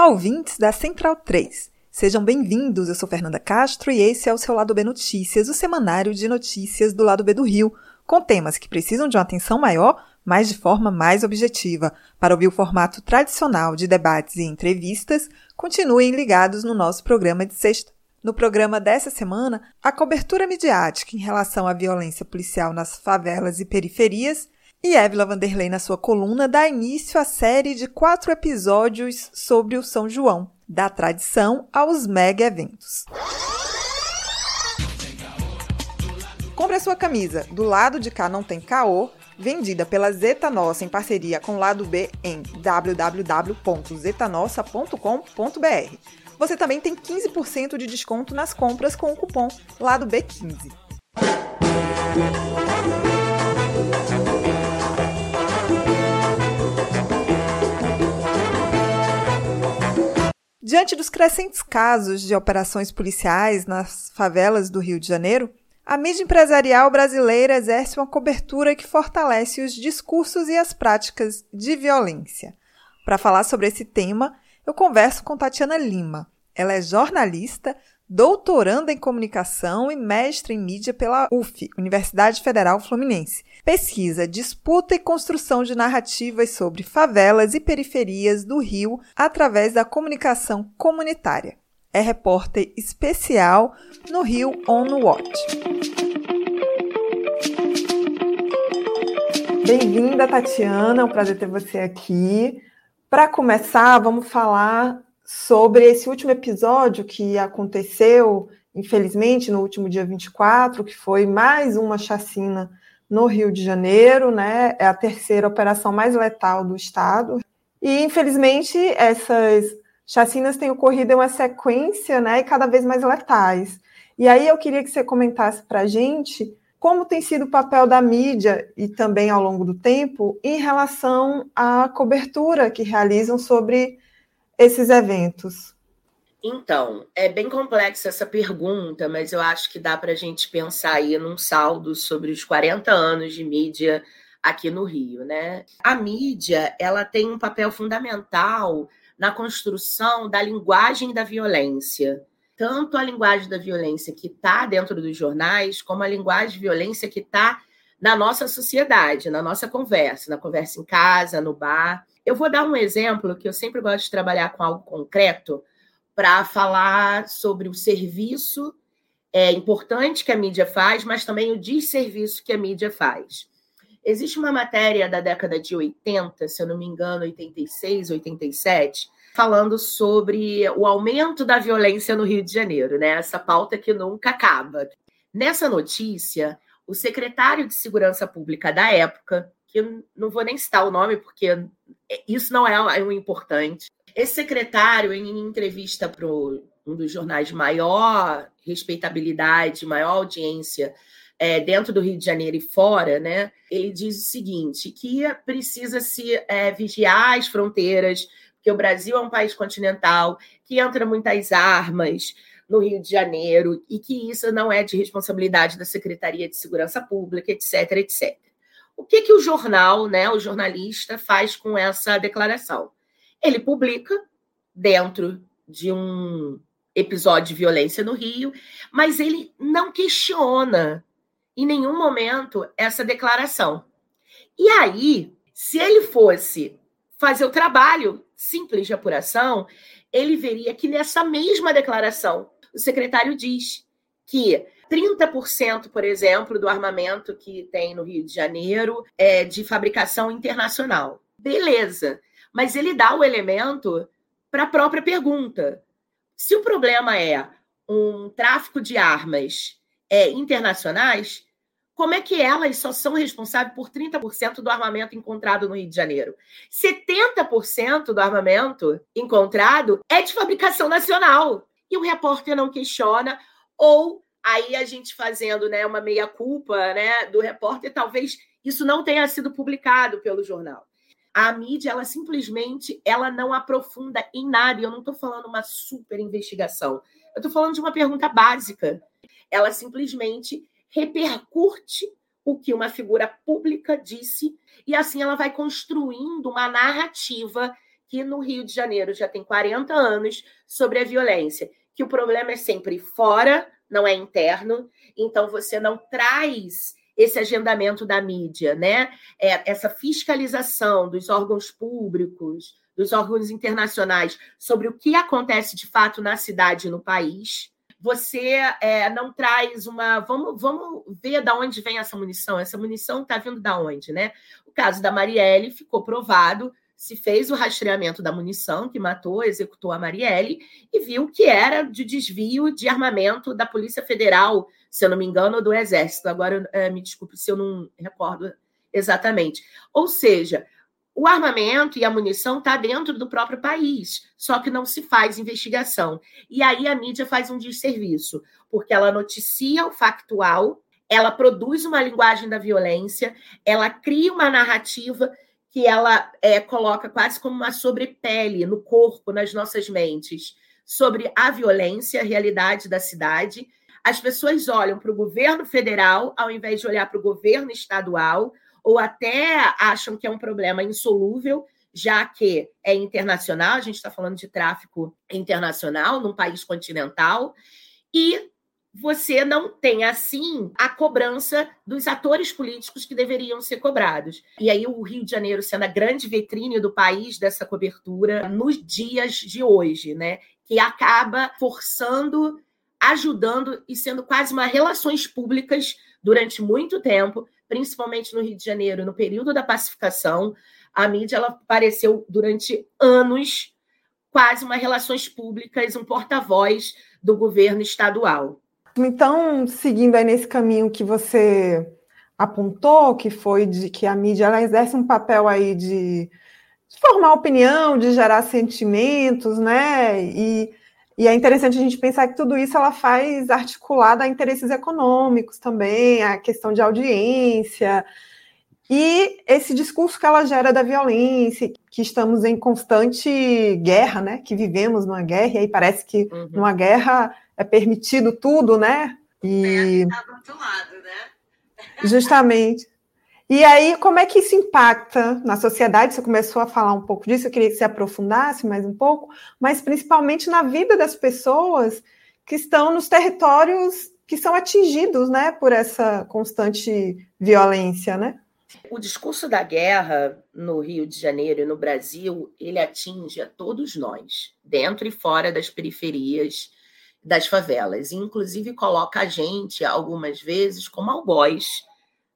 Olá, ouvintes da Central 3. Sejam bem-vindos, eu sou Fernanda Castro e esse é o seu Lado B Notícias, o semanário de notícias do Lado B do Rio, com temas que precisam de uma atenção maior, mas de forma mais objetiva. Para ouvir o formato tradicional de debates e entrevistas, continuem ligados no nosso programa de sexta. No programa dessa semana, a cobertura midiática em relação à violência policial nas favelas e periferias e Évila Vanderlei, na sua coluna, dá início à série de quatro episódios sobre o São João, da tradição aos mega eventos. Compre a sua camisa Do Lado de Cá Não Tem Caô, vendida pela Zeta Nossa em parceria com o Lado B em www.zetanossa.com.br. Você também tem 15% de desconto nas compras com o cupom Lado B15. Diante dos crescentes casos de operações policiais nas favelas do Rio de Janeiro, a mídia empresarial brasileira exerce uma cobertura que fortalece os discursos e as práticas de violência. Para falar sobre esse tema, eu converso com Tatiana Lima. Ela é jornalista, doutoranda em comunicação e mestre em mídia pela UF, Universidade Federal Fluminense. Pesquisa, disputa e construção de narrativas sobre favelas e periferias do Rio através da comunicação comunitária. É repórter especial no Rio On Watch. Bem-vinda, Tatiana. É um prazer ter você aqui. Para começar, vamos falar sobre esse último episódio que aconteceu, infelizmente, no último dia 24, que foi mais uma chacina no Rio de Janeiro, né? É a terceira operação mais letal do estado. E, infelizmente, essas chacinas têm ocorrido em uma sequência, né? E cada vez mais letais. E aí eu queria que você comentasse para a gente como tem sido o papel da mídia e também ao longo do tempo em relação à cobertura que realizam sobre esses eventos? Então, é bem complexa essa pergunta, mas eu acho que dá para a gente pensar aí num saldo sobre os 40 anos de mídia aqui no Rio, né? A mídia, ela tem um papel fundamental na construção da linguagem da violência. Tanto a linguagem da violência que está dentro dos jornais, como a linguagem de violência que está na nossa sociedade, na nossa conversa, na conversa em casa, no bar. Eu vou dar um exemplo que eu sempre gosto de trabalhar com algo concreto para falar sobre o serviço é, importante que a mídia faz, mas também o desserviço que a mídia faz. Existe uma matéria da década de 80, se eu não me engano, 86, 87, falando sobre o aumento da violência no Rio de Janeiro, né? Essa pauta que nunca acaba. Nessa notícia, o secretário de Segurança Pública da época, que não vou nem citar o nome, porque isso não é o importante. Esse secretário, em entrevista para um dos jornais de maior respeitabilidade, maior audiência é, dentro do Rio de Janeiro e fora, né? Ele diz o seguinte: que precisa se é, vigiar as fronteiras, porque o Brasil é um país continental, que entra muitas armas no Rio de Janeiro e que isso não é de responsabilidade da Secretaria de Segurança Pública, etc, etc. O que, que o jornal, né, o jornalista, faz com essa declaração? Ele publica dentro de um episódio de violência no Rio, mas ele não questiona em nenhum momento essa declaração. E aí, se ele fosse fazer o trabalho simples de apuração, ele veria que nessa mesma declaração o secretário diz que 30%, por exemplo, do armamento que tem no Rio de Janeiro é de fabricação internacional. Beleza, mas ele dá o elemento para a própria pergunta. Se o problema é um tráfico de armas é, internacionais, como é que elas só são responsáveis por 30% do armamento encontrado no Rio de Janeiro? 70% do armamento encontrado é de fabricação nacional. E o repórter não questiona, ou aí a gente fazendo né, uma meia-culpa né, do repórter, talvez isso não tenha sido publicado pelo jornal. A mídia, ela simplesmente ela não aprofunda em nada. E eu não estou falando uma super investigação. Eu estou falando de uma pergunta básica. Ela simplesmente repercute o que uma figura pública disse, e assim ela vai construindo uma narrativa que no Rio de Janeiro já tem 40 anos sobre a violência, que o problema é sempre fora, não é interno, então você não traz esse agendamento da mídia, né? É, essa fiscalização dos órgãos públicos, dos órgãos internacionais sobre o que acontece de fato na cidade e no país você é, não traz uma. Vamos, vamos ver da onde vem essa munição. Essa munição está vindo da onde, né? O caso da Marielle ficou provado, se fez o rastreamento da munição que matou, executou a Marielle, e viu que era de desvio de armamento da Polícia Federal, se eu não me engano, ou do Exército. Agora, é, me desculpe se eu não recordo exatamente. Ou seja, o armamento e a munição está dentro do próprio país, só que não se faz investigação. E aí a mídia faz um desserviço, porque ela noticia o factual, ela produz uma linguagem da violência, ela cria uma narrativa que ela é, coloca quase como uma sobrepele no corpo, nas nossas mentes, sobre a violência, a realidade da cidade. As pessoas olham para o governo federal ao invés de olhar para o governo estadual ou até acham que é um problema insolúvel, já que é internacional, a gente está falando de tráfico internacional num país continental, e você não tem, assim, a cobrança dos atores políticos que deveriam ser cobrados. E aí, o Rio de Janeiro sendo a grande vitrine do país dessa cobertura nos dias de hoje, né? Que acaba forçando, ajudando e sendo quase uma relações públicas durante muito tempo principalmente no Rio de Janeiro, no período da pacificação, a mídia ela apareceu durante anos quase uma relações públicas, um porta-voz do governo estadual. Então, seguindo aí nesse caminho que você apontou, que foi de que a mídia ela exerce um papel aí de, formar opinião, de gerar sentimentos, né? E e é interessante a gente pensar que tudo isso ela faz articulada a interesses econômicos também, a questão de audiência, e esse discurso que ela gera da violência, que estamos em constante guerra, né? Que vivemos numa guerra, e aí parece que uhum. numa guerra é permitido tudo, né? E... É, tá do outro lado, né? Justamente. E aí, como é que isso impacta na sociedade? Você começou a falar um pouco disso, eu queria que você aprofundasse mais um pouco, mas principalmente na vida das pessoas que estão nos territórios que são atingidos né, por essa constante violência, né? O discurso da guerra no Rio de Janeiro e no Brasil, ele atinge a todos nós, dentro e fora das periferias das favelas, e inclusive coloca a gente, algumas vezes, como algoz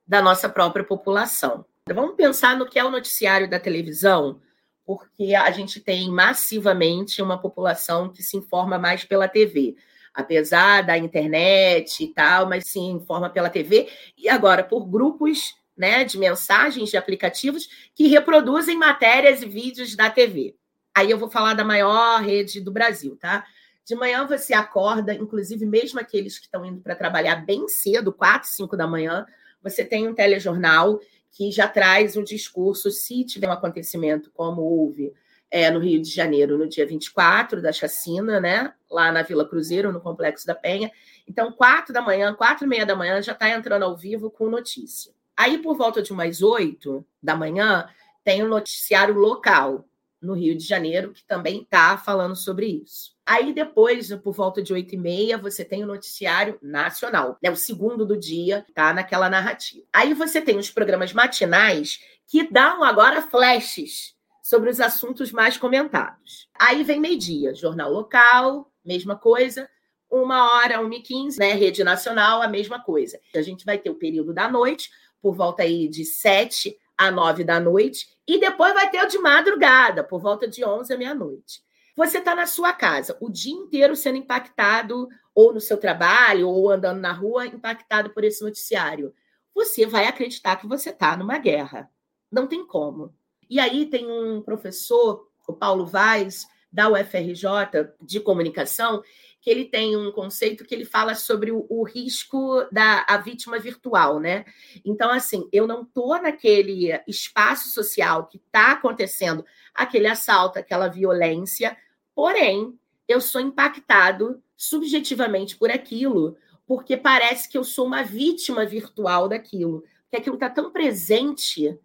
da nossa própria população. Vamos pensar no que é o noticiário da televisão, porque a gente tem massivamente uma população que se informa mais pela TV, apesar da internet e tal, mas se informa pela TV e agora por grupos né, de mensagens de aplicativos que reproduzem matérias e vídeos da TV. Aí eu vou falar da maior rede do Brasil, tá? De manhã você acorda, inclusive mesmo aqueles que estão indo para trabalhar bem cedo, 4, 5 da manhã, você tem um telejornal que já traz um discurso, se tiver um acontecimento como houve é, no Rio de Janeiro, no dia 24 da chacina, né? Lá na Vila Cruzeiro, no Complexo da Penha. Então, quatro da manhã, quatro e meia da manhã, já está entrando ao vivo com notícia. Aí, por volta de umas oito da manhã, tem um noticiário local no Rio de Janeiro que também está falando sobre isso. Aí depois, por volta de oito e meia, você tem o noticiário nacional, né? O segundo do dia, tá naquela narrativa. Aí você tem os programas matinais que dão agora flashes sobre os assuntos mais comentados. Aí vem meio-dia, jornal local, mesma coisa. Uma hora, uma e quinze, né? Rede nacional, a mesma coisa. A gente vai ter o período da noite, por volta aí de sete a nove da noite, e depois vai ter o de madrugada, por volta de onze à meia-noite. Você está na sua casa o dia inteiro sendo impactado, ou no seu trabalho, ou andando na rua, impactado por esse noticiário. você vai acreditar que você está numa guerra. Não tem como. E aí tem um professor, o Paulo Vaz, da UFRJ, de comunicação, que ele tem um conceito que ele fala sobre o, o risco da a vítima virtual, né? Então, assim, eu não estou naquele espaço social que está acontecendo aquele assalto, aquela violência, porém, eu sou impactado subjetivamente por aquilo, porque parece que eu sou uma vítima virtual daquilo, que aquilo está tão presente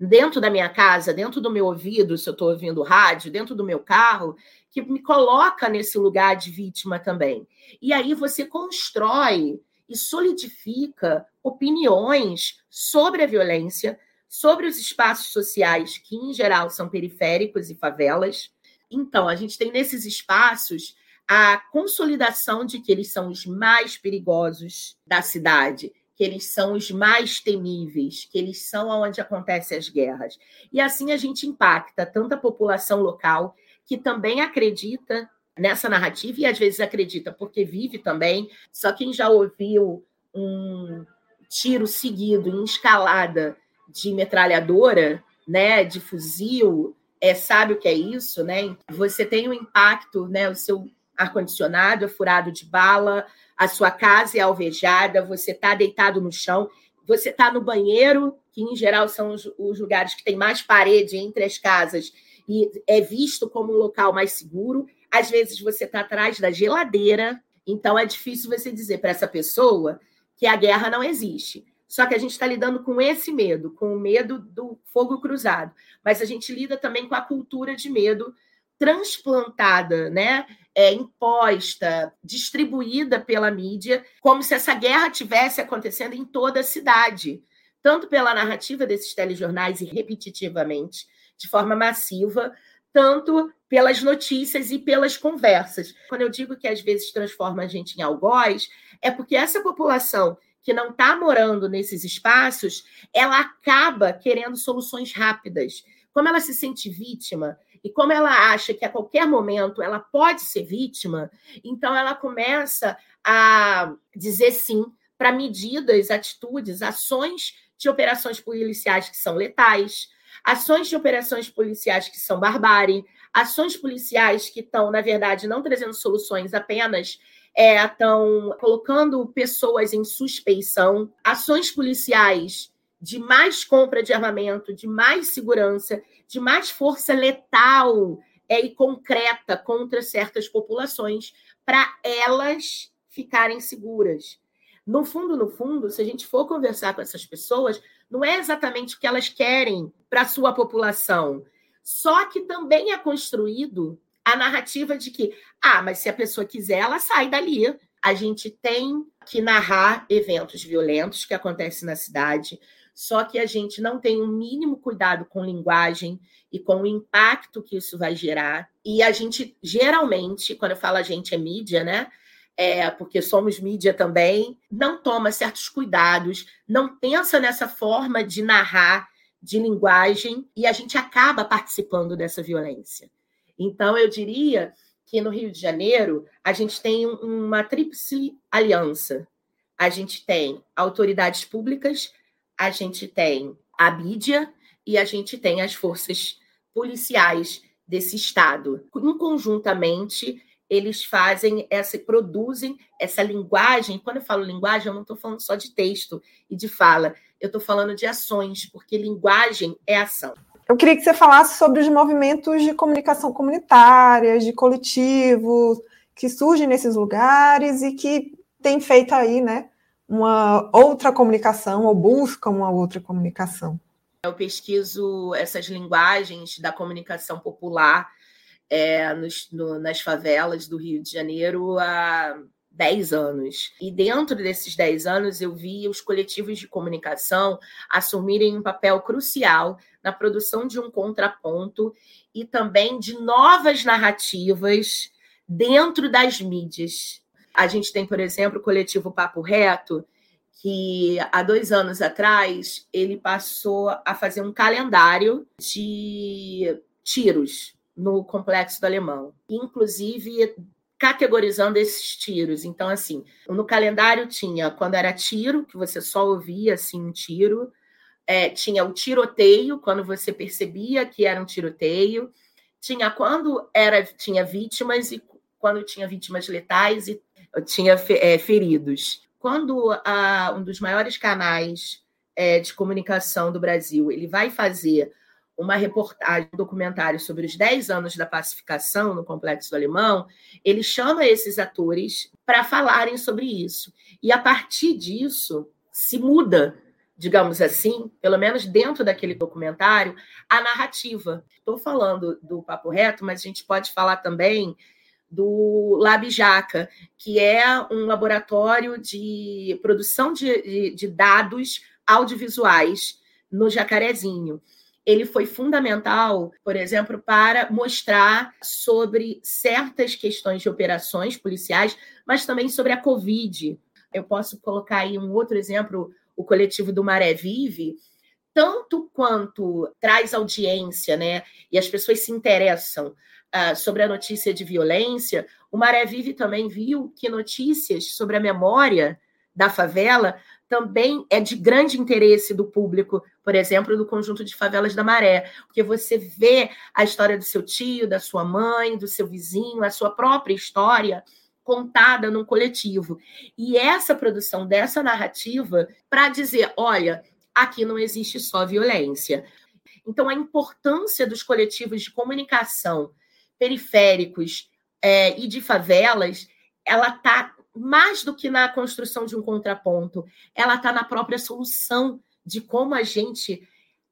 dentro da minha casa, dentro do meu ouvido, se eu estou ouvindo rádio, dentro do meu carro, que me coloca nesse lugar de vítima também. E aí você constrói e solidifica opiniões sobre a violência, sobre os espaços sociais, que em geral são periféricos e favelas. Então, a gente tem nesses espaços a consolidação de que eles são os mais perigosos da cidade, que eles são os mais temíveis, que eles são onde acontecem as guerras. E assim a gente impacta tanto a população local, que também acredita nessa narrativa, e às vezes acredita porque vive também. Só quem já ouviu um tiro seguido em escalada de metralhadora, né, de fuzil, é, sabe o que é isso, né? Você tem um impacto, né? O seu ar-condicionado é furado de bala, a sua casa é alvejada, você está deitado no chão, você está no banheiro, que em geral são os, os lugares que tem mais parede entre as casas, e é visto como um local mais seguro. Às vezes você está atrás da geladeira, então é difícil você dizer para essa pessoa que a guerra não existe. Só que a gente está lidando com esse medo, com o medo do fogo cruzado. Mas a gente lida também com a cultura de medo transplantada, né? É, imposta, distribuída pela mídia, como se essa guerra tivesse acontecendo em toda a cidade, tanto pela narrativa desses telejornais e repetitivamente, de forma massiva, tanto pelas notícias e pelas conversas. Quando eu digo que às vezes transforma a gente em algoz, é porque essa população que não está morando nesses espaços, ela acaba querendo soluções rápidas. Como ela se sente vítima, e como ela acha que a qualquer momento ela pode ser vítima, então ela começa a dizer sim para medidas, atitudes, ações de operações policiais que são letais, ações de operações policiais que são barbárie, ações policiais que estão, na verdade, não trazendo soluções apenas estão é, colocando pessoas em suspeição, ações policiais de mais compra de armamento, de mais segurança, de mais força letal é, e concreta contra certas populações, para elas ficarem seguras. No fundo, no fundo, se a gente for conversar com essas pessoas, não é exatamente o que elas querem para a sua população. Só que também é construído a narrativa de que, ah, mas se a pessoa quiser, ela sai dali. A gente tem que narrar eventos violentos que acontecem na cidade, só que a gente não tem o um mínimo cuidado com linguagem e com o impacto que isso vai gerar. E a gente, geralmente, quando eu falo a gente, é mídia, né? É, porque somos mídia também, não toma certos cuidados, não pensa nessa forma de narrar, de linguagem, e a gente acaba participando dessa violência. Então, eu diria que no Rio de Janeiro, a gente tem uma tríplice aliança. A gente tem autoridades públicas, a gente tem a mídia e a gente tem as forças policiais desse estado. Conjuntamente, eles fazem essa, produzem essa linguagem. Quando eu falo linguagem, eu não estou falando só de texto e de fala, eu estou falando de ações, porque linguagem é ação. Eu queria que você falasse sobre os movimentos de comunicação comunitária, de coletivos, que surgem nesses lugares e que têm feito aí, né, uma outra comunicação ou busca uma outra comunicação. Eu pesquiso essas linguagens da comunicação popular é, nos, no, nas favelas do Rio de Janeiro há 10 anos. E dentro desses 10 anos, eu vi os coletivos de comunicação assumirem um papel crucial na produção de um contraponto e também de novas narrativas dentro das mídias a gente tem, por exemplo, o coletivo Papo Reto, que há dois anos atrás ele passou a fazer um calendário de tiros no complexo do Alemão. Inclusive, categorizando esses tiros. Então, assim, no calendário tinha quando era tiro, que você só ouvia assim um tiro, é, tinha o tiroteio, quando você percebia que era um tiroteio, tinha quando era tinha vítimas e quando tinha vítimas letais e tinha é, feridos. Quando a, um dos maiores canais é, de comunicação do Brasil ele vai fazer uma reportagem, um documentário sobre os 10 anos da pacificação no Complexo do Alemão, ele chama esses atores para falarem sobre isso. E a partir disso, se muda, digamos assim, pelo menos dentro daquele documentário, a narrativa. Estou falando do Papo Reto, mas a gente pode falar também do Labjaca, que é um laboratório de produção de, de, de dados audiovisuais no Jacarezinho ele foi fundamental, por exemplo, para mostrar sobre certas questões de operações policiais, mas também sobre a Covid. Eu posso colocar aí um outro exemplo, o coletivo do Maré Vive, tanto quanto traz audiência, né, e as pessoas se interessam uh, sobre a notícia de violência, o Maré Vive também viu que notícias sobre a memória da favela também é de grande interesse do público, por exemplo, do conjunto de favelas da Maré, porque você vê a história do seu tio, da sua mãe, do seu vizinho, a sua própria história contada num coletivo. E essa produção dessa narrativa para dizer, olha, aqui não existe só violência. Então, a importância dos coletivos de comunicação periféricos é, e de favelas, ela está mais do que na construção de um contraponto, ela está na própria solução de como a gente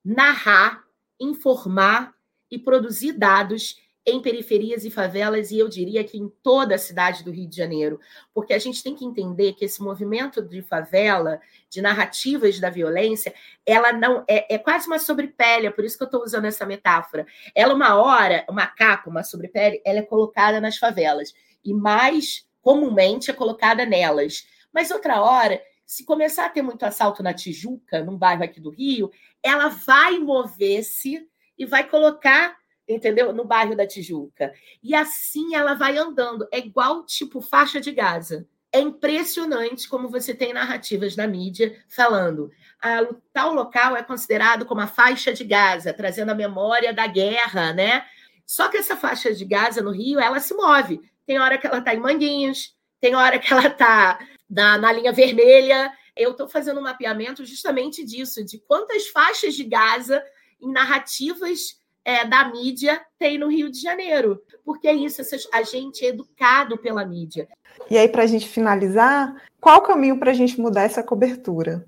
narrar, informar e produzir dados em periferias e favelas, e eu diria que em toda a cidade do Rio de Janeiro, porque a gente tem que entender que esse movimento de favela, de narrativas da violência, ela não é, é quase uma sobrepele, é por isso que eu estou usando essa metáfora. Ela, uma hora, uma capa, uma sobrepele, ela é colocada nas favelas, e mais comumente é colocada nelas. Mas outra hora, se começar a ter muito assalto na Tijuca, num bairro aqui do Rio, ela vai mover-se e vai colocar, entendeu? No bairro da Tijuca. E assim ela vai andando. É igual tipo faixa de Gaza. É impressionante como você tem narrativas na mídia falando ah, tal local é considerado como a faixa de Gaza, trazendo a memória da guerra, né? Só que essa faixa de Gaza no Rio, ela se move tem hora que ela está em Manguinhos, tem hora que ela está na, na linha vermelha. Eu estou fazendo um mapeamento justamente disso, de quantas faixas de Gaza em narrativas é, da mídia tem no Rio de Janeiro. Porque é isso, a gente é educado pela mídia. E aí, para a gente finalizar, qual o caminho para a gente mudar essa cobertura?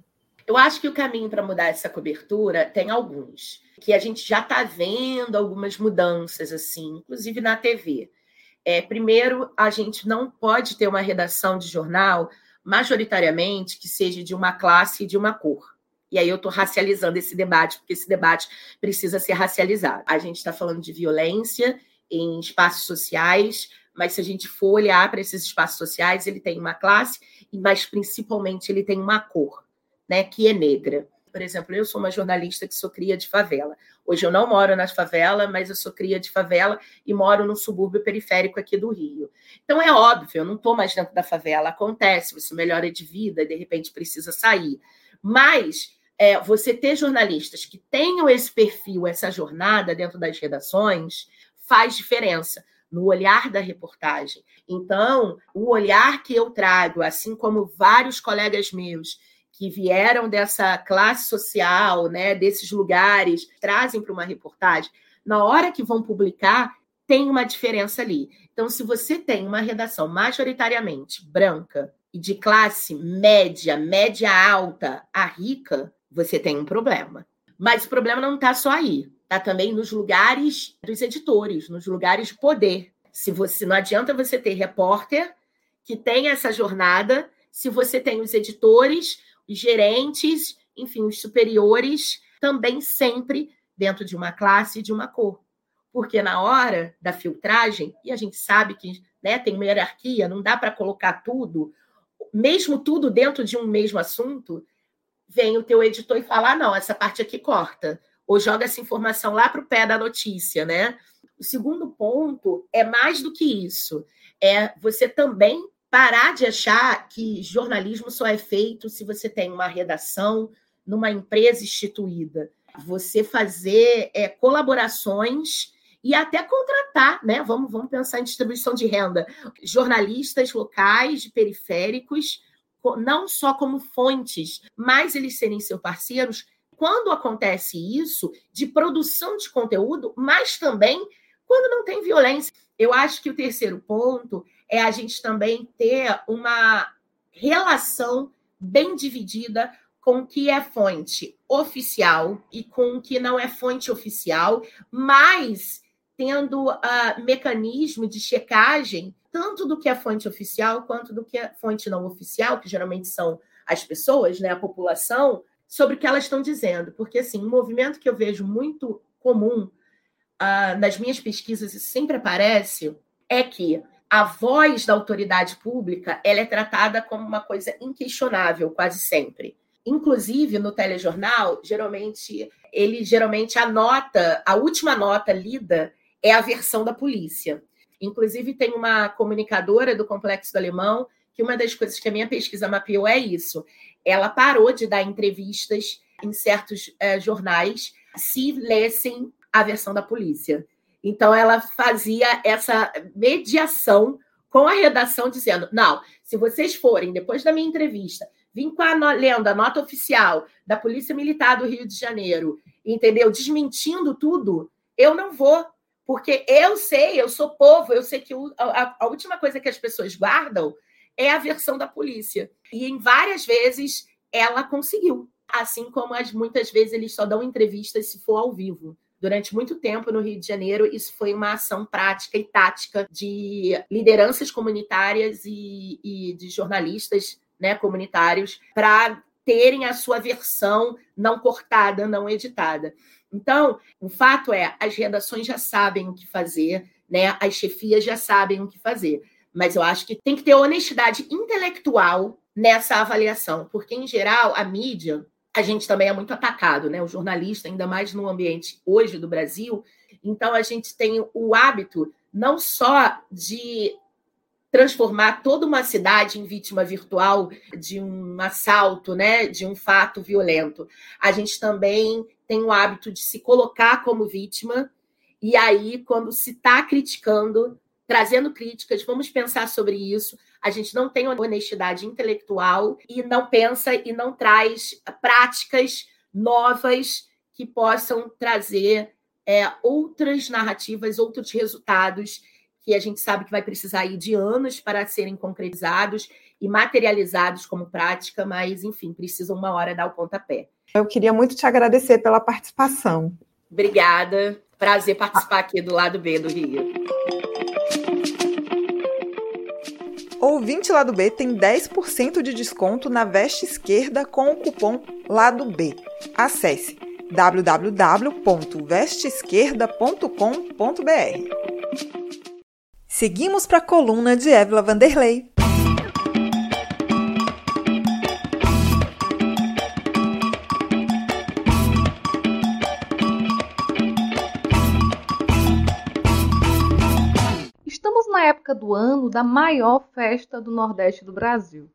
Eu acho que o caminho para mudar essa cobertura tem alguns, que a gente já está vendo algumas mudanças, assim, inclusive na TV. É, primeiro, a gente não pode ter uma redação de jornal majoritariamente que seja de uma classe e de uma cor. E aí eu estou racializando esse debate, porque esse debate precisa ser racializado. A gente está falando de violência em espaços sociais, mas se a gente for olhar para esses espaços sociais, ele tem uma classe, mas principalmente ele tem uma cor, né, que é negra. Por exemplo, eu sou uma jornalista que sou cria de favela. Hoje eu não moro nas favelas, mas eu sou cria de favela e moro num subúrbio periférico aqui do Rio. Então é óbvio, eu não estou mais dentro da favela. Acontece, você melhora de vida de repente precisa sair. Mas é, você ter jornalistas que tenham esse perfil, essa jornada dentro das redações, faz diferença no olhar da reportagem. Então, o olhar que eu trago, assim como vários colegas meus que vieram dessa classe social, né, desses lugares, trazem para uma reportagem, na hora que vão publicar, tem uma diferença ali. Então, se você tem uma redação majoritariamente branca e de classe média, média alta a rica, você tem um problema. Mas o problema não está só aí, está também nos lugares dos editores, nos lugares de poder. Se você não adianta você ter repórter que tem essa jornada, se você tem os editores os gerentes, enfim, os superiores, também sempre dentro de uma classe e de uma cor. Porque na hora da filtragem, e a gente sabe que né, tem uma hierarquia, não dá para colocar tudo, mesmo tudo dentro de um mesmo assunto, vem o teu editor e fala: ah, não, essa parte aqui corta. Ou joga essa informação lá para o pé da notícia, né? O segundo ponto é mais do que isso. É você também parar de achar que jornalismo só é feito se você tem uma redação numa empresa instituída. Você fazer é, colaborações e até contratar, né? Vamos, vamos pensar em distribuição de renda. Jornalistas locais, periféricos, não só como fontes, mas eles serem seus parceiros. Quando acontece isso, de produção de conteúdo, mas também quando não tem violência. Eu acho que o terceiro ponto é a gente também ter uma relação bem dividida com o que é fonte oficial e com o que não é fonte oficial, mas tendo uh, mecanismo de checagem tanto do que é fonte oficial quanto do que é fonte não oficial, que geralmente são as pessoas, né, a população, sobre o que elas estão dizendo. Porque, assim, um movimento que eu vejo muito comum uh, nas minhas pesquisas, e sempre aparece, é que a voz da autoridade pública ela é tratada como uma coisa inquestionável quase sempre. Inclusive no telejornal, geralmente ele geralmente anota a última nota lida é a versão da polícia. Inclusive tem uma comunicadora do Complexo do Alemão que uma das coisas que a minha pesquisa mapeou é isso. Ela parou de dar entrevistas em certos eh, jornais se lessem a versão da polícia. Então, ela fazia essa mediação com a redação, dizendo: não, se vocês forem, depois da minha entrevista, vim com a no, lendo a nota oficial da Polícia Militar do Rio de Janeiro, entendeu? Desmentindo tudo, eu não vou. Porque eu sei, eu sou povo, eu sei que a, última coisa que as pessoas guardam é a versão da polícia. E em várias vezes ela conseguiu. Assim como as, muitas vezes eles só dão entrevistas se for ao vivo. Durante muito tempo no Rio de Janeiro, isso foi uma ação prática e tática de lideranças comunitárias e, e de jornalistas né, comunitários para terem a sua versão não cortada, não editada. Então, o fato é, as redações já sabem o que fazer, né? As chefias já sabem o que fazer. Mas eu acho que tem que ter honestidade intelectual nessa avaliação, porque em geral a mídia a gente também é muito atacado, né? O jornalista, ainda mais no ambiente hoje do Brasil. Então, a gente tem o hábito não só de transformar toda uma cidade em vítima virtual de um assalto, né, de um fato violento. A gente também tem o hábito de se colocar como vítima e aí quando se está criticando, trazendo críticas, vamos pensar sobre isso a gente não tem honestidade intelectual e não pensa e não traz práticas novas que possam trazer é, outras narrativas, outros resultados que a gente sabe que vai precisar aí de anos para serem concretizados e materializados como prática, mas enfim, precisam uma hora dar o pontapé. Eu queria muito te agradecer pela participação. Obrigada. Prazer participar aqui do lado B do Rio. Ouvinte Lado B tem 10% de desconto na veste esquerda com o cupom Lado B. Acesse www.vesteesquerda.com.br. Seguimos para a coluna de Évila Vanderlei. na época do ano da maior festa do Nordeste do Brasil.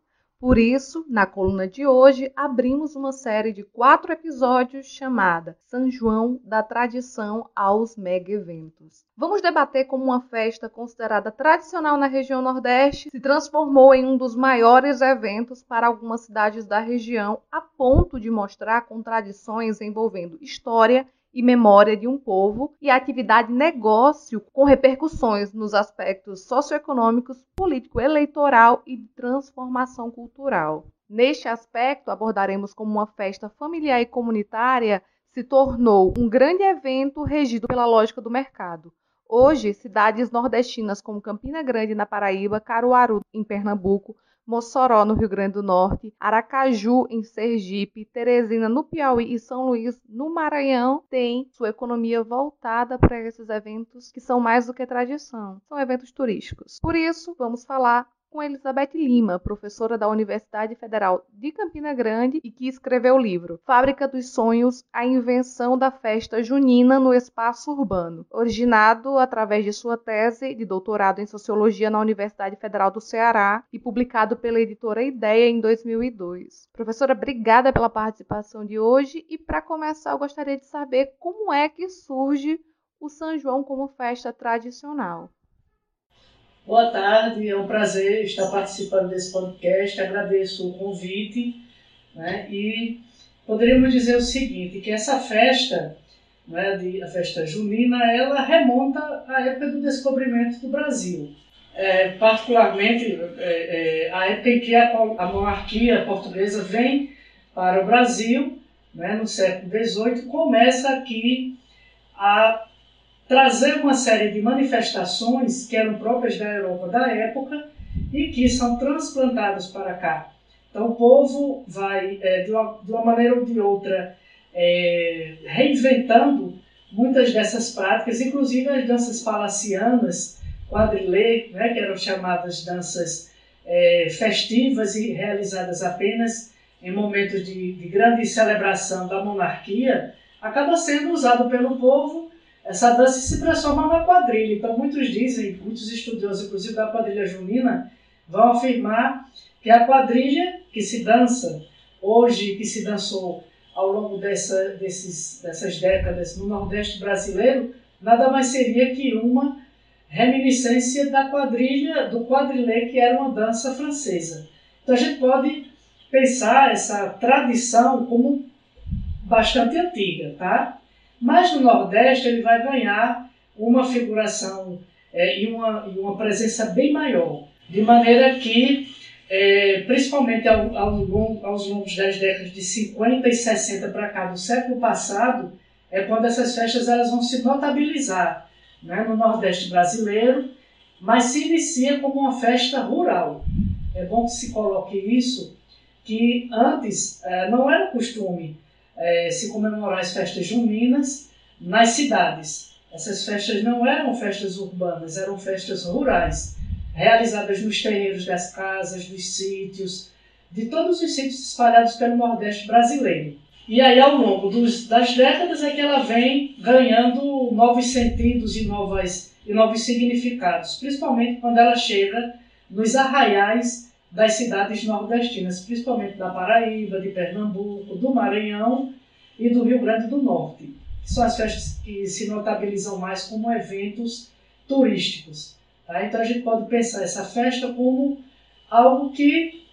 Por isso, na coluna de hoje, abrimos uma série de quatro episódios chamada São João da Tradição aos Mega Eventos. Vamos debater como uma festa considerada tradicional na região Nordeste se transformou em um dos maiores eventos para algumas cidades da região, a ponto de mostrar contradições envolvendo história e memória de um povo e a atividade negócio com repercussões nos aspectos socioeconômicos, político-eleitoral e de transformação cultural. Neste aspecto, abordaremos como uma festa familiar e comunitária se tornou um grande evento regido pela lógica do mercado. Hoje, cidades nordestinas como Campina Grande, na Paraíba, Caruaru, em Pernambuco, Mossoró, no Rio Grande do Norte, Aracaju, em Sergipe, Teresina, no Piauí e São Luís, no Maranhão, tem sua economia voltada para esses eventos que são mais do que tradição, são eventos turísticos. Por isso, vamos falar com Elizabeth Lima, professora da Universidade Federal de Campina Grande e que escreveu o livro Fábrica dos Sonhos: A Invenção da Festa Junina no Espaço Urbano, originado através de sua tese de doutorado em Sociologia na Universidade Federal do Ceará e publicado pela editora Ideia em 2002. Professora, obrigada pela participação de hoje e para começar eu gostaria de saber como é que surge o São João como festa tradicional. Boa tarde, é um prazer estar participando desse podcast, agradeço o convite né, e poderíamos dizer o seguinte, que essa festa, né, de, a festa junina, ela remonta à época do descobrimento do Brasil. É, particularmente é, é, a época em que a, a, monarquia portuguesa vem para o Brasil, né, no século XVIII, começa aqui a trazer uma série de manifestações que eram próprias da Europa da época e que são transplantadas para cá. Então, o povo vai, é, de, uma, de, uma, maneira ou de outra, é, reinventando muitas dessas práticas, inclusive as danças palacianas, quadrilê, né, que eram chamadas danças é, festivas e realizadas apenas em momentos de, de grande celebração da monarquia, acaba sendo usado pelo povo essa dança se transforma numa quadrilha. Então, muitos dizem, muitos estudiosos, inclusive da quadrilha junina, vão afirmar que a quadrilha que se dança hoje, que se dançou ao longo dessa, desses, dessas décadas no Nordeste brasileiro, nada mais seria que uma reminiscência da quadrilha, do quadrilê, que era uma dança francesa. Então, a gente pode pensar essa tradição como bastante antiga, tá? Mas no Nordeste ele vai ganhar uma figuração é, e, uma, e uma presença bem maior, de maneira que, é, principalmente ao, ao longo, aos longos das décadas de 50 e 60 para cá do século passado, é quando essas festas elas vão se notabilizar né, no Nordeste brasileiro, mas se inicia como uma festa rural. É bom que se coloque isso, que antes é, não era costume é, se comemorar as festas juninas nas cidades. Essas festas não eram festas urbanas, eram festas rurais, realizadas nos terreiros das casas, dos sítios, de todos os sítios espalhados pelo Nordeste brasileiro. E aí, ao longo dos, das décadas, é que ela vem ganhando novos sentidos e, novas, e novos significados, principalmente quando ela chega nos arraiais das cidades nordestinas, principalmente da Paraíba, de Pernambuco, do Maranhão e do Rio Grande do Norte, são as festas que se notabilizam mais como eventos turísticos. Tá? Então a gente pode pensar essa festa como algo que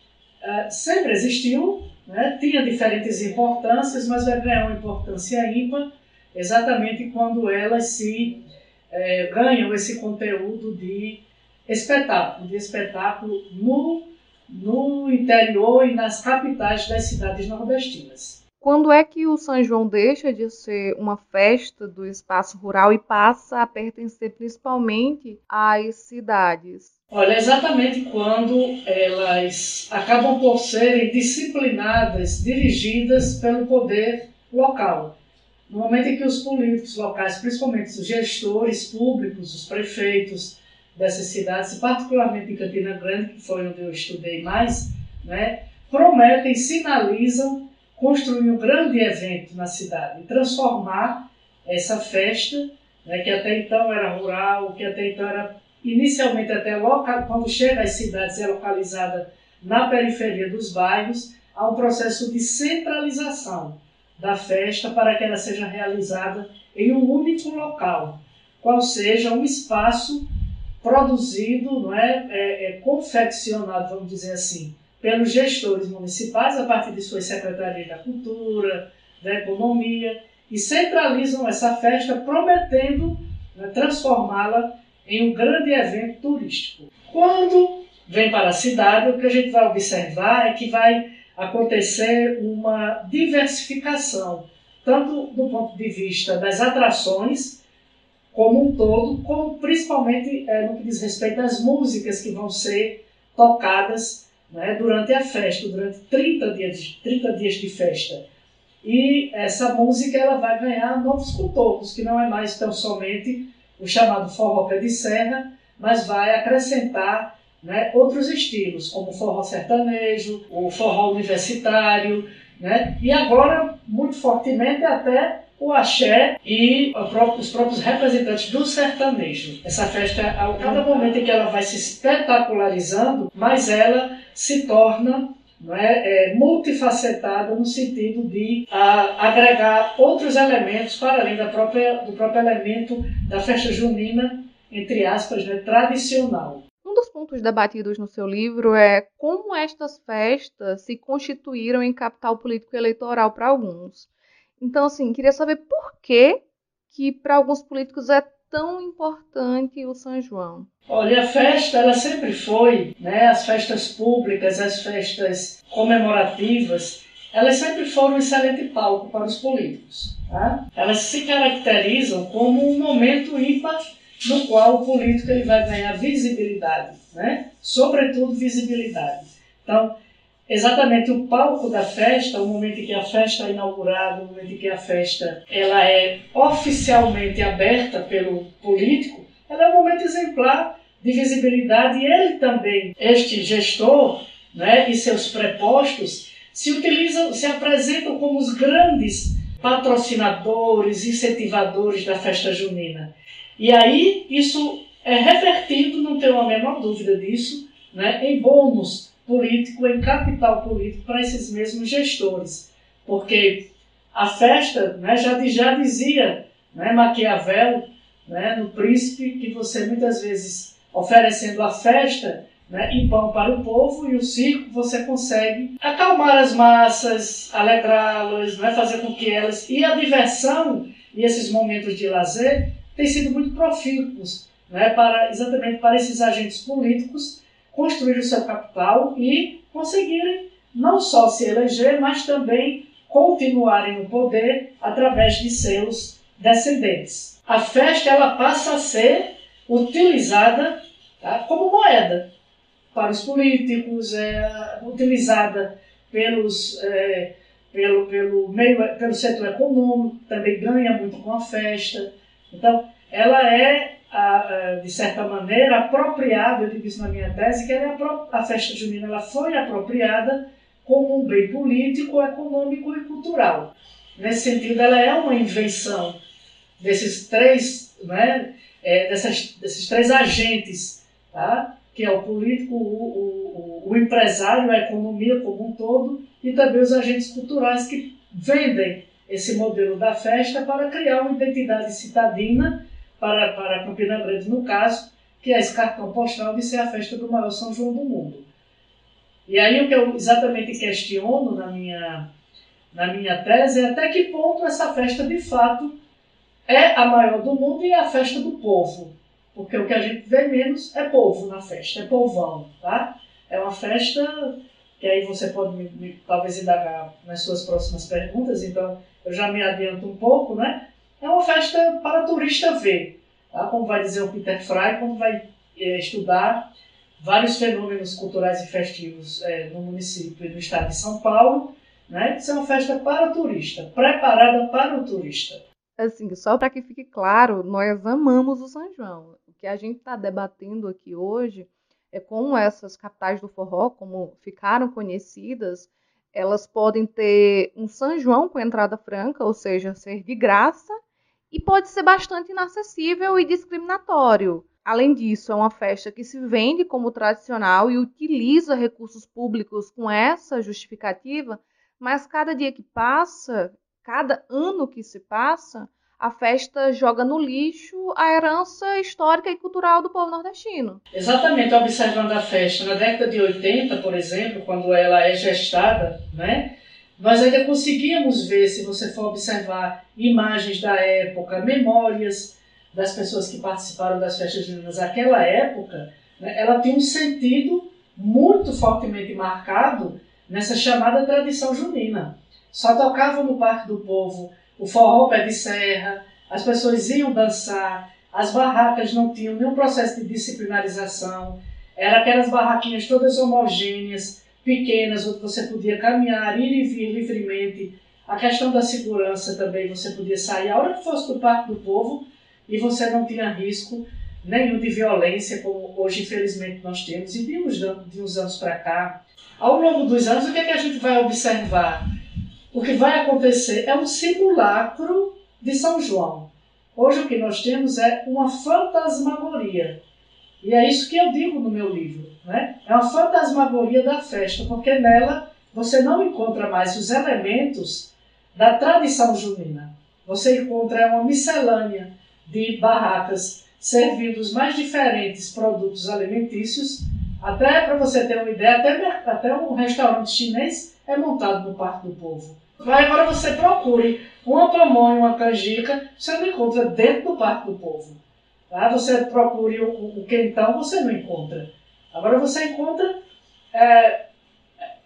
uh, sempre existiu, né? tinha diferentes importâncias, mas vai ganhar uma importância ímpar exatamente quando elas se eh, ganham esse conteúdo de espetáculo, de espetáculo no no interior e nas capitais das cidades nordestinas. Quando é que o São João deixa de ser uma festa do espaço rural e passa a pertencer principalmente às cidades? Olha, exatamente quando elas acabam por serem disciplinadas, dirigidas pelo poder local. No momento em que os políticos locais, principalmente os gestores públicos, os prefeitos, dessas cidades, particularmente em Campina Grande, que foi onde eu estudei mais, né, prometem, sinalizam construir um grande evento na cidade, transformar essa festa, né, que até então era rural, que até então era inicialmente até local, quando chega às cidades é localizada na periferia dos bairros, há um processo de centralização da festa para que ela seja realizada em um único local, qual seja um espaço produzido, não é, é, é, confeccionado, vamos dizer assim, pelos gestores municipais a partir de suas secretarias da cultura, da economia, e centralizam essa festa prometendo né, transformá-la em um grande evento turístico. Quando vem para a cidade, o que a gente vai observar é que vai acontecer uma diversificação, tanto do ponto de vista das atrações, como um todo, como principalmente é, no que diz respeito às músicas que vão ser tocadas né, durante a festa, durante 30 dias, de, 30 dias de festa. E essa música ela vai ganhar novos contornos, que não é mais tão somente o chamado forró pé de serra, mas vai acrescentar né, outros estilos, como o forró sertanejo, o forró universitário, né, e agora, muito fortemente, até o axé e os próprios representantes do sertanejo. Essa festa, a cada momento em que ela vai se espetacularizando, mais ela se torna não é, é, multifacetada no sentido de a, agregar outros elementos para além da própria, do próprio elemento da festa junina, entre aspas, né, tradicional. Um dos pontos debatidos no seu livro é como estas festas se constituíram em capital político eleitoral para alguns. Então, assim, queria saber por que, que para alguns políticos é tão importante o São João? Olha, a festa ela sempre foi, né, as festas públicas, as festas comemorativas, elas sempre foram um excelente palco para os políticos. Tá? Elas se caracterizam como um momento ímpar no qual o político ele vai ganhar visibilidade, né? sobretudo visibilidade. Então, exatamente o palco da festa, o momento em que a festa é inaugurada, o momento em que a festa ela é oficialmente aberta pelo político, ela é um momento exemplar de visibilidade e ele também, este gestor né, e seus prepostos, se utilizam, se apresentam como os grandes patrocinadores, incentivadores da festa junina. E aí isso é revertido, não tenho a menor dúvida disso, né, em bônus político, em capital político para esses mesmos gestores. Porque a festa, né, já, já dizia né, Maquiavel, né, no Príncipe, que você muitas vezes, oferecendo a festa né, e pão para o povo e o circo, você consegue acalmar as massas, alegrá-las, né, fazer com que elas. E a diversão e esses momentos de lazer têm sido muito profícuos né, para, exatamente para esses agentes políticos construir o seu capital e conseguirem não só se eleger, mas também continuarem no poder através de seus descendentes. A festa ela passa a ser utilizada tá, como moeda para os políticos, é, utilizada pelos, é, pelo, pelo, meio, pelo setor econômico, também ganha muito com a festa. Então, ela é a, de certa maneira, apropriada, eu digo isso na minha tese, que a, a festa junina ela foi apropriada como um bem político, econômico e cultural. Nesse sentido, ela é uma invenção desses três, né, é, dessas, desses três agentes, tá? que é o político, o, o, o empresário, a economia como um todo, e também os agentes culturais que vendem esse modelo da festa para criar uma identidade citadina para, para Campina Grande, no caso, que é esse cartão postal de ser a festa do maior São João do mundo. E aí o que eu exatamente questiono na minha, na minha tese é até que ponto essa festa de fato é a maior do mundo e é a festa do povo. Porque o que a gente vê menos é povo na festa, é povão, tá? É uma festa que aí você pode me, me, talvez indagar nas suas próximas perguntas, então eu já me adianto um pouco, né? É uma festa para turista ver, tá? como vai dizer o Peter Fry, como vai é, estudar vários fenômenos culturais e festivos é, no município e no estado de São Paulo. Né? Isso é uma festa para turista, preparada para o turista. Assim, só para que fique claro, nós amamos o São João. O que a gente está debatendo aqui hoje é como essas capitais do forró, como ficaram conhecidas, elas podem ter um São João com entrada franca, ou seja, ser de graça, e pode ser bastante inacessível e discriminatório. Além disso, é uma festa que se vende como tradicional e utiliza recursos públicos com essa justificativa, mas cada dia que passa, cada ano que se passa, a festa joga no lixo a herança histórica e cultural do povo nordestino. Exatamente, observando a festa na década de 80, por exemplo, quando ela é gestada, né? Nós ainda conseguíamos ver, se você for observar imagens da época, memórias das pessoas que participaram das festas juninas naquela época, né, ela tem um sentido muito fortemente marcado nessa chamada tradição junina. Só tocavam no Parque do Povo o forró pé de serra, as pessoas iam dançar, as barracas não tinham nenhum processo de disciplinarização, eram aquelas barraquinhas todas homogêneas, pequenas, onde você podia caminhar, ir e vir livremente. A questão da segurança também, você podia sair a hora que fosse do Parque do Povo e você não tinha risco nenhum de violência, como hoje, infelizmente, nós temos, e uns, de uns anos para cá. Ao longo dos anos, o que, é que a gente vai observar? O que vai acontecer é um simulacro de São João. Hoje o que nós temos é uma fantasmagoria. E é isso que eu digo no meu livro. Né? É uma fantasmagoria da festa, porque nela você não encontra mais os elementos da tradição junina. Você encontra uma miscelânea de barracas servindo os mais diferentes produtos alimentícios. Até para você ter uma ideia, até, até um restaurante chinês é montado no Parque do Povo. Vai agora você procure uma pamonha, uma canjica, você não encontra dentro do Parque do Povo. Tá? Você procure o, o quentão, você não encontra. Agora você encontra é,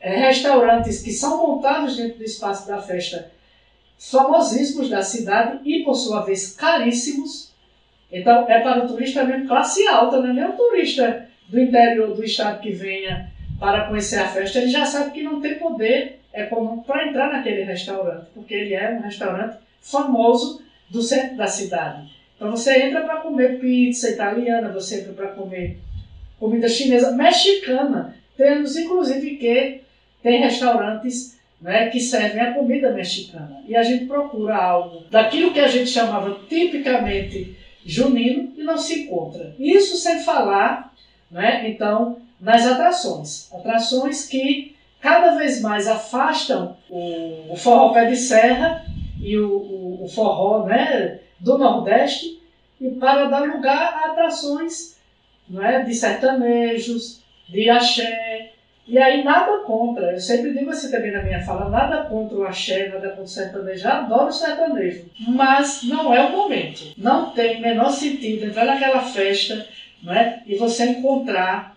é, restaurantes que são montados dentro do espaço da festa, famosíssimos da cidade e, por sua vez, caríssimos. Então, é para o turista mesmo classe alta, não é nem o turista do interior do estado que venha para conhecer a festa, ele já sabe que não tem poder econômico para entrar naquele restaurante, porque ele é um restaurante famoso do centro da cidade. Então você entra para comer pizza italiana, você entra para comer comida chinesa, mexicana. Temos inclusive que tem restaurantes né, que servem a comida mexicana. E a gente procura algo daquilo que a gente chamava tipicamente junino e não se encontra. Isso sem falar, né, então, nas atrações. Atrações que cada vez mais afastam o, o forró pé de serra e o, o, o forró né, do Nordeste e para dar lugar a atrações não é, de sertanejos, de axé. E aí nada contra, eu sempre digo assim também na minha fala, nada contra o axé, nada contra o sertanejo, eu adoro o sertanejo, mas não é o momento. Não tem menor sentido entrar naquela festa não é, e você encontrar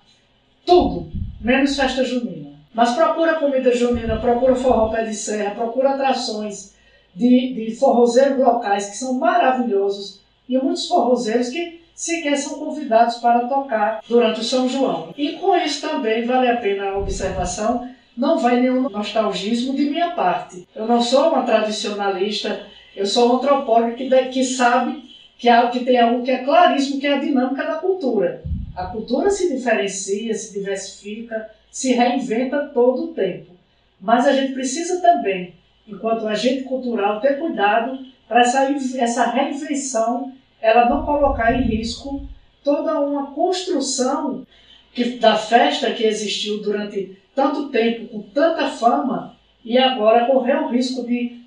tudo, menos festa junina. Mas procura comida junina, procura forró pé de serra, procura atrações de, de forrozeiros locais que são maravilhosos e muitos forrozeiros que sequer são convidados para tocar durante o São João. E com isso também vale a pena a observação, não vai nenhum nostalgismo de minha parte. Eu não sou uma tradicionalista, eu sou um antropólogo que, que sabe que, há, que tem algo que é claríssimo, que é a dinâmica da cultura. A cultura se diferencia, se diversifica, se reinventa todo o tempo. Mas a gente precisa também enquanto agente cultural, ter cuidado para essa, essa reinvenção ela não colocar em risco toda uma construção que, da festa que existiu durante tanto tempo, com tanta fama, e agora correr o risco de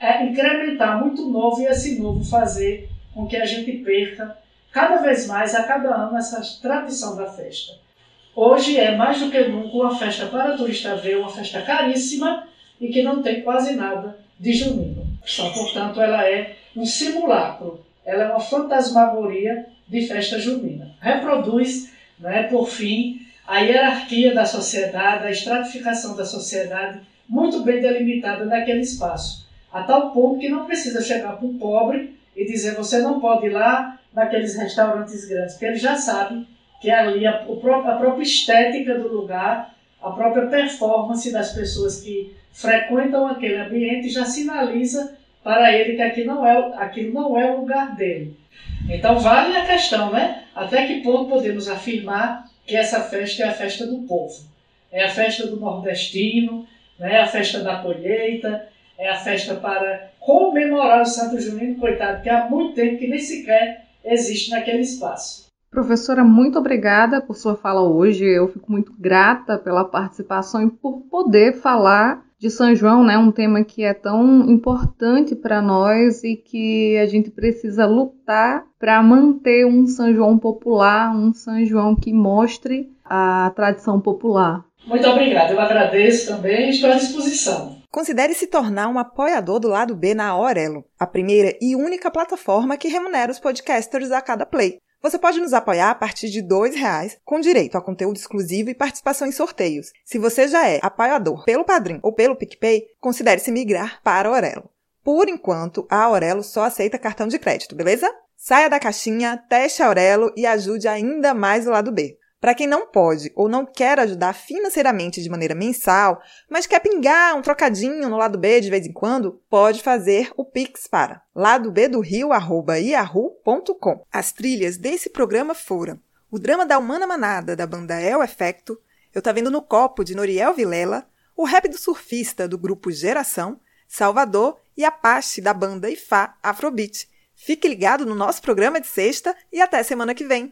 é, incrementar muito novo e esse novo fazer com que a gente perca cada vez mais, a cada ano, essa tradição da festa. Hoje é mais do que nunca uma festa para turista ver, uma festa caríssima, e que não tem quase nada de junino. Então, portanto, ela é um simulacro, ela é uma fantasmagoria de festa junina. Reproduz, né, por fim, a hierarquia da sociedade, a estratificação da sociedade, muito bem delimitada naquele espaço, a tal ponto que não precisa chegar para um pobre e dizer você não pode ir lá naqueles restaurantes grandes, porque ele já sabe que ali a, a própria estética do lugar, a própria performance das pessoas que frequentam aquele ambiente já sinaliza para ele que aqui não é, aquilo não é o lugar dele. Então vale a questão, né? Até que ponto podemos afirmar que essa festa é a festa do povo? É a festa do nordestino, né? é a festa da colheita, é a festa para comemorar o Santo Junino, coitado, que há muito tempo que nem sequer existe naquele espaço. Professora, muito obrigada por sua fala hoje. Eu fico muito grata pela participação e por poder falar de São João, né? Um tema que é tão importante para nós e que a gente precisa lutar para manter um São João popular, um São João que mostre a tradição popular. Muito obrigada. Eu agradeço também e estou à disposição. Considere se tornar um apoiador do lado B na Aurelo, a primeira e única plataforma que remunera os podcasters a cada play. Você pode nos apoiar a partir de R$ reais, com direito a conteúdo exclusivo e participação em sorteios. Se você já é apoiador pelo Padrim ou pelo PicPay, considere se migrar para a Aurelo. Por enquanto, a Aurelo só aceita cartão de crédito, beleza? Saia da caixinha, teste a Aurelo e ajude ainda mais o lado B. Para quem não pode ou não quer ajudar financeiramente de maneira mensal, mas quer pingar um trocadinho no lado B de vez em quando, pode fazer o Pix para ladobdorio@yahoo.com. As trilhas desse programa foram o drama da Humana Manada da banda El Efecto, Eu Tá Vendo no Copo de Noriel Vilela, o rap do surfista do grupo Geração, Salvador e Apache da banda Ifá Afrobeat. Fique ligado no nosso programa de sexta e até semana que vem.